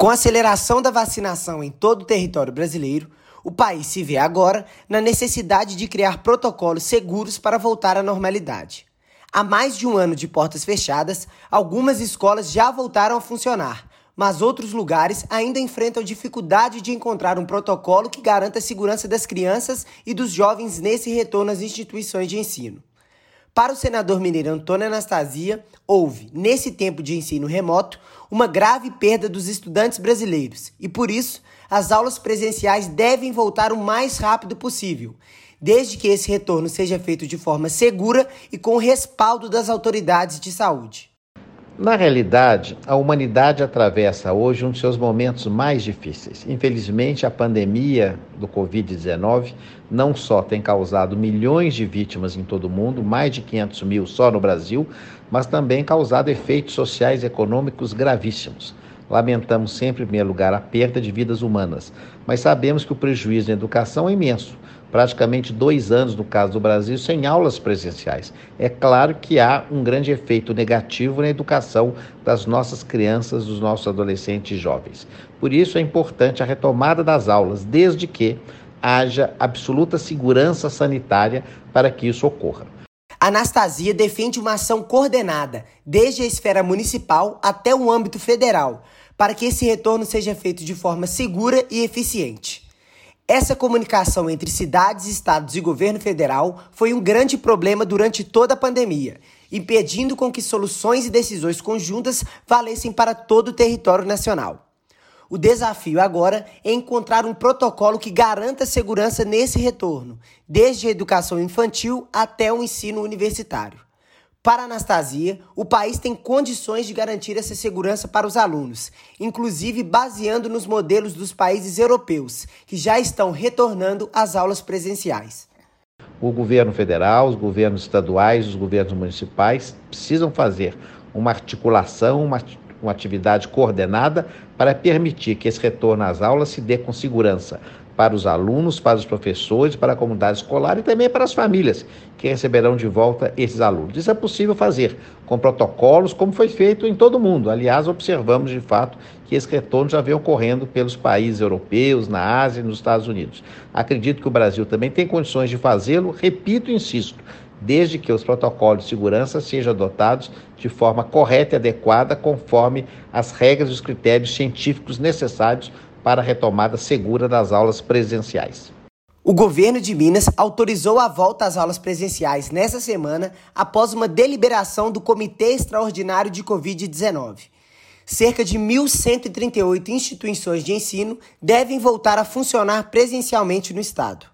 Com a aceleração da vacinação em todo o território brasileiro, o país se vê agora na necessidade de criar protocolos seguros para voltar à normalidade. Há mais de um ano de portas fechadas, algumas escolas já voltaram a funcionar, mas outros lugares ainda enfrentam dificuldade de encontrar um protocolo que garanta a segurança das crianças e dos jovens nesse retorno às instituições de ensino. Para o senador mineiro Antônio Anastasia, houve, nesse tempo de ensino remoto, uma grave perda dos estudantes brasileiros e, por isso, as aulas presenciais devem voltar o mais rápido possível, desde que esse retorno seja feito de forma segura e com respaldo das autoridades de saúde. Na realidade, a humanidade atravessa hoje um dos seus momentos mais difíceis. Infelizmente, a pandemia do Covid-19 não só tem causado milhões de vítimas em todo o mundo, mais de 500 mil só no Brasil, mas também causado efeitos sociais e econômicos gravíssimos. Lamentamos sempre, em primeiro lugar, a perda de vidas humanas, mas sabemos que o prejuízo na educação é imenso praticamente dois anos, no caso do Brasil, sem aulas presenciais. É claro que há um grande efeito negativo na educação das nossas crianças, dos nossos adolescentes e jovens. Por isso é importante a retomada das aulas, desde que haja absoluta segurança sanitária para que isso ocorra. Anastasia defende uma ação coordenada, desde a esfera municipal até o âmbito federal, para que esse retorno seja feito de forma segura e eficiente. Essa comunicação entre cidades, estados e governo federal foi um grande problema durante toda a pandemia, impedindo com que soluções e decisões conjuntas valessem para todo o território nacional. O desafio agora é encontrar um protocolo que garanta segurança nesse retorno, desde a educação infantil até o ensino universitário. Para Anastasia, o país tem condições de garantir essa segurança para os alunos, inclusive baseando nos modelos dos países europeus, que já estão retornando às aulas presenciais. O governo federal, os governos estaduais, os governos municipais precisam fazer uma articulação, uma, uma atividade coordenada para permitir que esse retorno às aulas se dê com segurança, para os alunos, para os professores, para a comunidade escolar e também para as famílias que receberão de volta esses alunos. Isso é possível fazer com protocolos, como foi feito em todo o mundo. Aliás, observamos de fato que esse retorno já vem ocorrendo pelos países europeus, na Ásia e nos Estados Unidos. Acredito que o Brasil também tem condições de fazê-lo, repito e insisto, desde que os protocolos de segurança sejam adotados de forma correta e adequada, conforme as regras e os critérios científicos necessários para a retomada segura das aulas presenciais. O governo de Minas autorizou a volta às aulas presenciais nesta semana após uma deliberação do Comitê Extraordinário de Covid-19. Cerca de 1.138 instituições de ensino devem voltar a funcionar presencialmente no estado.